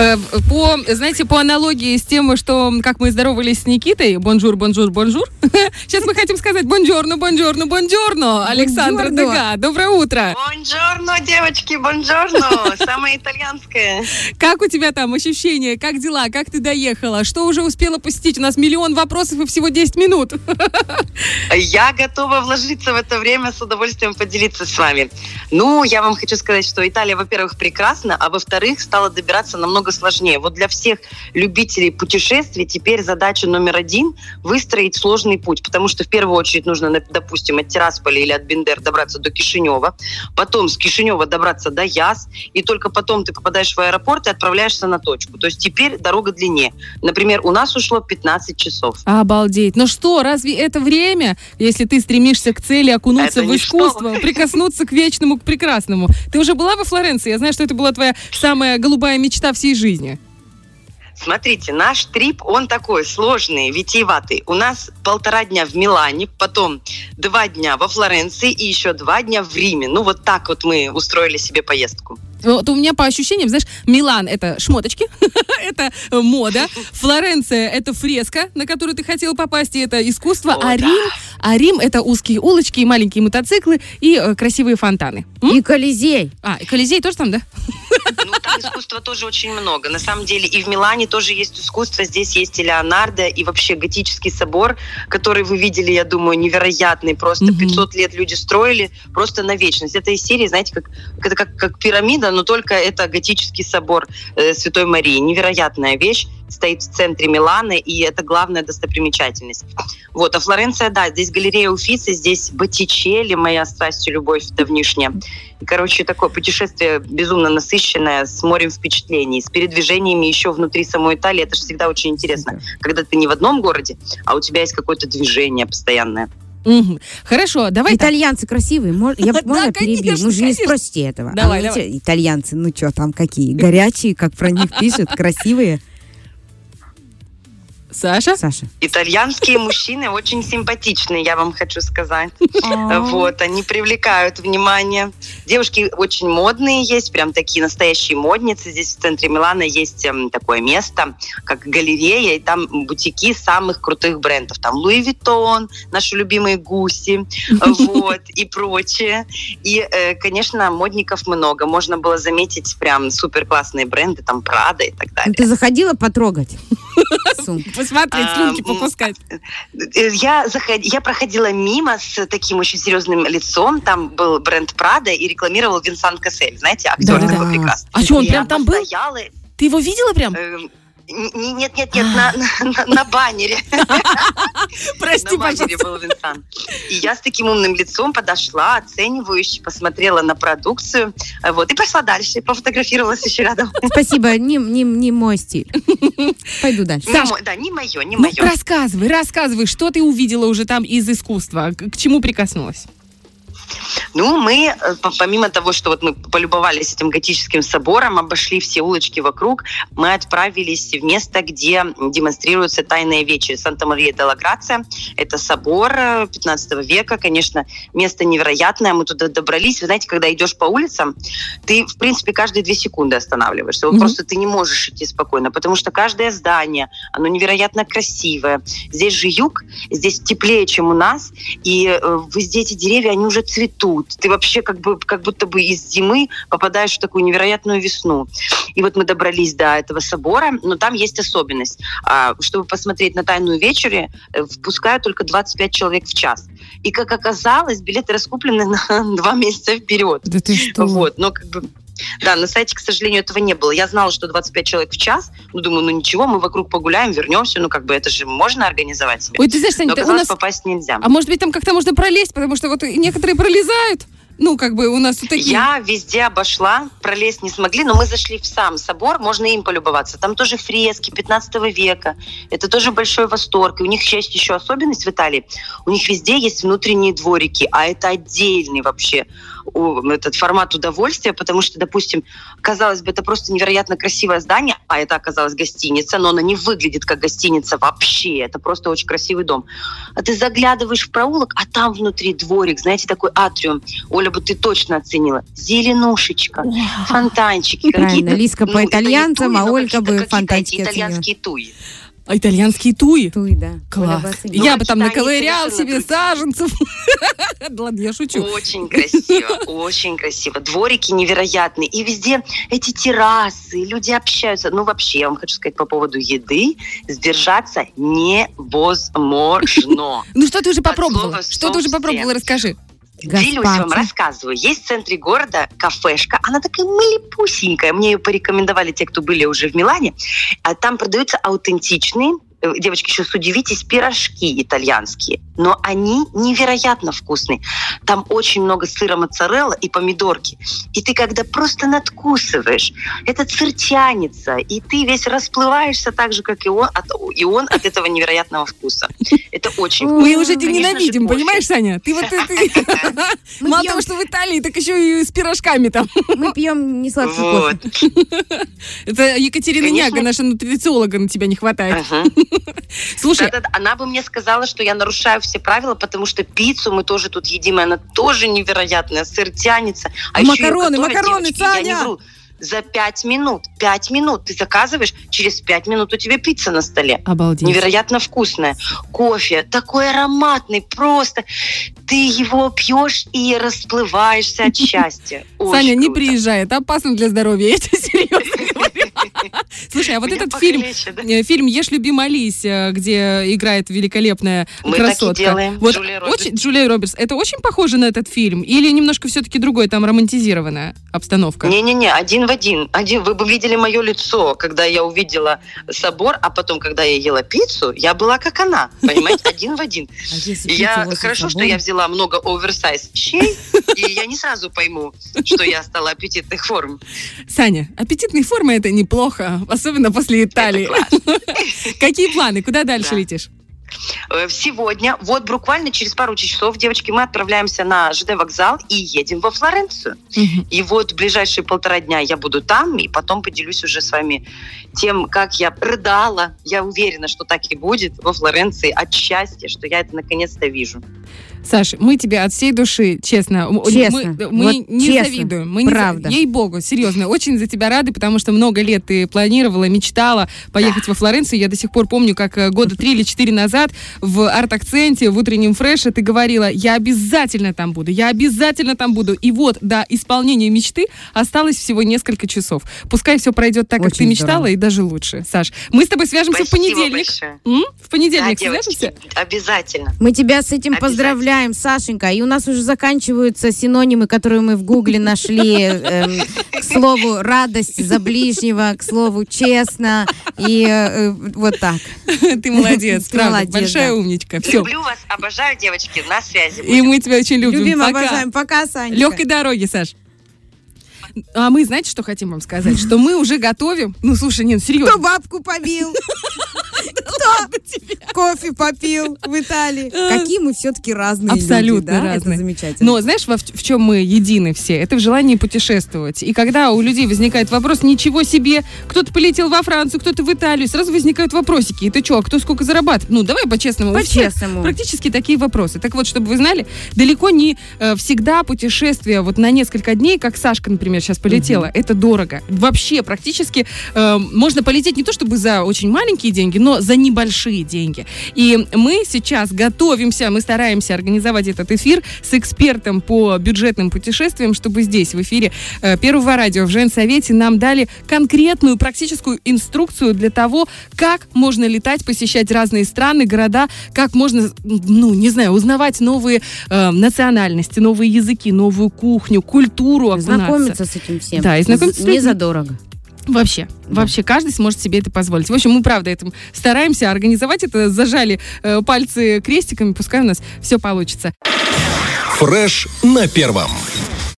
Э, по, знаете, по аналогии с тем, что как мы здоровались с Никитой, bonjour, bonjour, bonjour, сейчас мы хотим сказать buongiorno, buongiorno, buongiorno, Александра Дега. Доброе утро. Buongiorno, девочки, buongiorno, самое итальянское. Как у тебя там ощущения, как дела, как ты доехала, что уже успела посетить? У нас миллион вопросов и всего 10 минут. Я готова вложиться в это время, с удовольствием поделиться с вами. Ну, я вам хочу сказать, что Италия, во-первых, прекрасна, а во-вторых, стала добираться намного сложнее. Вот для всех любителей путешествий теперь задача номер один – выстроить сложный путь, потому что в первую очередь нужно, допустим, от Тирасполя или от Бендер добраться до Кишинева, потом с Кишинева добраться до Яс, и только потом ты попадаешь в аэропорт и отправляешься на точку. То есть теперь дорога длиннее. Например, у нас ушло 15 часов. Обалдеть. Ну что, разве это время, если ты стремишься к цели окунуться это в искусство, прикоснуться к вечному, к прекрасному? Ты уже была во Флоренции? Я знаю, что это была твоя самая голубая мечта всей жизни. Смотрите, наш трип, он такой сложный, витиеватый. У нас полтора дня в Милане, потом два дня во Флоренции и еще два дня в Риме. Ну, вот так вот мы устроили себе поездку. Вот у меня по ощущениям, знаешь, Милан это шмоточки, это мода, Флоренция это фреска, на которую ты хотел попасть, и это искусство, О, а да. Рим, а Рим это узкие улочки и маленькие мотоциклы и э, красивые фонтаны. М? И Колизей. А, и Колизей тоже там, да? Ну, там искусства тоже очень много. На самом деле и в Милане тоже есть искусство. Здесь есть и Леонардо, и вообще готический собор, который вы видели, я думаю, невероятный. Просто угу. 500 лет люди строили просто на вечность. Это из серии, знаете, как, это как, как пирамида, но только это готический собор э, Святой Марии. Невероятная вещь стоит в центре Милана, и это главная достопримечательность. Вот, а Флоренция, да, здесь галерея Уфицы, здесь Боттичелли, моя страсть и любовь давнишняя. И, короче, такое путешествие безумно насыщенное, с морем впечатлений, с передвижениями еще внутри самой Италии. Это же всегда очень интересно, когда ты не в одном городе, а у тебя есть какое-то движение постоянное. Угу. Хорошо, давай. Итальянцы так. красивые. Я можно перебью? Мы же не спросите этого. Давай, а давай. Итальянцы, ну что там какие? Горячие, как про них пишут, красивые. Саша? Саша. Итальянские мужчины очень симпатичные, я вам хочу сказать. Вот, они привлекают внимание. Девушки очень модные есть, прям такие настоящие модницы. Здесь в центре Милана есть эм, такое место, как галерея, и там бутики самых крутых брендов. Там Louis Vuitton, наши любимые гуси, вот, и прочее. И, э, конечно, модников много. Можно было заметить прям супер классные бренды, там Прада и так далее. Ты заходила потрогать? Посмотреть, слюнки попускать. Э, я, заход... я проходила мимо с таким очень серьезным лицом. Там был бренд Прада и рекламировал Венсан Кассель. Знаете, актер да, такой да. прекрасный. А что, он прям там был? Ты его видела прям? Нет, нет, нет, на, на, на баннере. Прости, на баннере был Винсан. И я с таким умным лицом подошла, оценивающе, посмотрела на продукцию, вот, и пошла дальше, пофотографировалась еще рядом. Спасибо, не, не, не мой стиль. Пойду дальше. Не Саш, да, не мое, не ну, мое. рассказывай, рассказывай, что ты увидела уже там из искусства, к чему прикоснулась? Ну, мы, э, помимо того, что вот мы полюбовались этим готическим собором, обошли все улочки вокруг, мы отправились в место, где демонстрируются тайные вечери Санта-Мария де ла Грация. Это собор 15 э, века, конечно, место невероятное, мы туда добрались. Вы знаете, когда идешь по улицам, ты, в принципе, каждые две секунды останавливаешься. Mm-hmm. Просто ты не можешь идти спокойно, потому что каждое здание, оно невероятно красивое. Здесь же юг, здесь теплее, чем у нас, и э, везде эти деревья, они уже цветут цветут. Ты вообще как, бы, как будто бы из зимы попадаешь в такую невероятную весну. И вот мы добрались до этого собора, но там есть особенность. А, чтобы посмотреть на «Тайную вечере», э, впускают только 25 человек в час. И, как оказалось, билеты раскуплены на два месяца вперед. Да ты что? Вот, но как бы да, на сайте, к сожалению, этого не было. Я знала, что 25 человек в час. Ну, думаю, ну ничего, мы вокруг погуляем, вернемся. Ну, как бы это же можно организовать себе. Ой, ты знаешь, Саня, Но у нас попасть нельзя. А может быть, там как-то можно пролезть, потому что вот некоторые пролезают? Ну, как бы у нас вот такие... Я везде обошла, пролезть не смогли, но мы зашли в сам собор, можно им полюбоваться. Там тоже фрески 15 века. Это тоже большой восторг. И у них есть еще особенность в Италии. У них везде есть внутренние дворики, а это отдельный вообще этот формат удовольствия, потому что, допустим, казалось бы, это просто невероятно красивое здание, а это оказалось гостиница, но она не выглядит как гостиница вообще. Это просто очень красивый дом. А ты заглядываешь в проулок, а там внутри дворик, знаете, такой атриум. Оля, бы ты точно оценила. Зеленушечка, фонтанчики. Правильно, Лиска по ну, итальянцам, а Ольга бы фонтанчики итальянские туи. А итальянские туи? Туи, да. Класс. Я бы там наковырял себе саженцев. Ладно, я шучу. Очень красиво, очень красиво. Дворики невероятные. И везде эти террасы, люди общаются. Ну, вообще, я вам хочу сказать по поводу еды. Сдержаться невозможно. Ну, что ты уже попробовала? Что ты уже попробовала? Расскажи. Делюсь вам, рассказываю. Есть в центре города кафешка. Она такая малепусенькая. Мне ее порекомендовали те, кто были уже в Милане. А там продаются аутентичные девочки, сейчас удивитесь, пирожки итальянские, но они невероятно вкусные. Там очень много сыра моцарелла и помидорки. И ты когда просто надкусываешь, этот сыр тянется, и ты весь расплываешься так же, как и он, от, и он от этого невероятного вкуса. Это очень вкусно. Мы уже тебя ненавидим, понимаешь, Саня? Ты вот Мало того, что в Италии, так еще и с пирожками там. Мы пьем не сладкий кофе. Это Екатерина Няга, наша нутрициолога, на тебя не хватает. Слушай, да, да, она бы мне сказала, что я нарушаю все правила, потому что пиццу мы тоже тут едим, и она тоже невероятная, сыр тянется. А макароны, макароны, девочки, Саня! Я не вру за пять минут. Пять минут ты заказываешь, через пять минут у тебя пицца на столе. Обалдеть. Невероятно вкусная. Кофе такой ароматный, просто ты его пьешь и расплываешься от счастья. Очень Саня, круто. не приезжай, это опасно для здоровья, я тебе серьезно. Слушай, а вот этот фильм, э, фильм «Ешь, люби, молись», э, где играет великолепная Мы красотка. Мы делаем, вот Джулия Робертс. Очень, Джулия Робертс. Это очень похоже на этот фильм? Или немножко все-таки другой, там романтизированная обстановка? Не-не-не, один в один. один. Вы бы видели мое лицо, когда я увидела собор, а потом, когда я ела пиццу, я была как она, понимаете, один в один. А я Хорошо, что я взяла много оверсайз вещей, и я не сразу пойму, что я стала аппетитных форм. Саня, аппетитные формы это неплохо, особенно после Италии. Какие планы? Куда дальше летишь? Э, сегодня, вот буквально через пару часов, девочки, мы отправляемся на ЖД вокзал и едем во Флоренцию. И вот в ближайшие полтора дня я буду там, и потом поделюсь уже с вами тем, как я рыдала. Я уверена, что так и будет во Флоренции от счастья, что я это наконец-то вижу. Саша, мы тебе от всей души, честно, честно мы, мы вот не честно, завидуем. Мы правда. Не, ей-богу, серьезно, очень за тебя рады, потому что много лет ты планировала, мечтала поехать да. во Флоренцию. Я до сих пор помню, как э, года три или четыре назад в арт-акценте, в утреннем фреше ты говорила, я обязательно там буду, я обязательно там буду. И вот до исполнения мечты осталось всего несколько часов. Пускай все пройдет так, очень как ты мечтала, здорово. и даже лучше. Саш, мы с тобой свяжемся Спасибо в понедельник. М? В понедельник да, свяжемся? Обязательно. Мы тебя с этим поздравляем поздравляем, Сашенька. И у нас уже заканчиваются синонимы, которые мы в Гугле нашли. Эм, к слову, радость за ближнего, к слову, честно. И э, вот так. Ты молодец, правда. Молодец, Большая да. умничка. Все. Люблю вас, обожаю, девочки. На связи. Будем. И мы тебя очень любим. Любим, Пока. обожаем. Пока, Саня. Легкой дороги, Саш. А мы, знаете, что хотим вам сказать? Что мы уже готовим. Ну, слушай, нет, серьезно. Кто бабку побил? Кто кофе попил в Италии? Э. Какие мы все-таки разные Абсолютно люди, да? разные. Это замечательно. Но знаешь, в, в чем мы едины все? Это в желании путешествовать. И когда у людей возникает вопрос, ничего себе, кто-то полетел во Францию, кто-то в Италию, сразу возникают вопросики. И ты что, а кто сколько зарабатывает? Ну, давай по-честному. По-честному. Практически такие вопросы. Так вот, чтобы вы знали, далеко не э, всегда путешествие вот на несколько дней, как Сашка, например, сейчас полетела, угу. это дорого. Вообще, практически э, можно полететь не то чтобы за очень маленькие деньги, но за небольшие деньги. И мы сейчас готовимся, мы стараемся организовать этот эфир с экспертом по бюджетным путешествиям, чтобы здесь, в эфире э, Первого радио в Женсовете нам дали конкретную практическую инструкцию для того, как можно летать, посещать разные страны, города, как можно, ну, не знаю, узнавать новые э, национальности, новые языки, новую кухню, культуру. Знакомиться с этим всем. Да, и знакомиться Не задорого. Вообще, да. вообще каждый сможет себе это позволить. В общем, мы правда этим стараемся организовать это, зажали э, пальцы крестиками, пускай у нас все получится. Фреш на первом.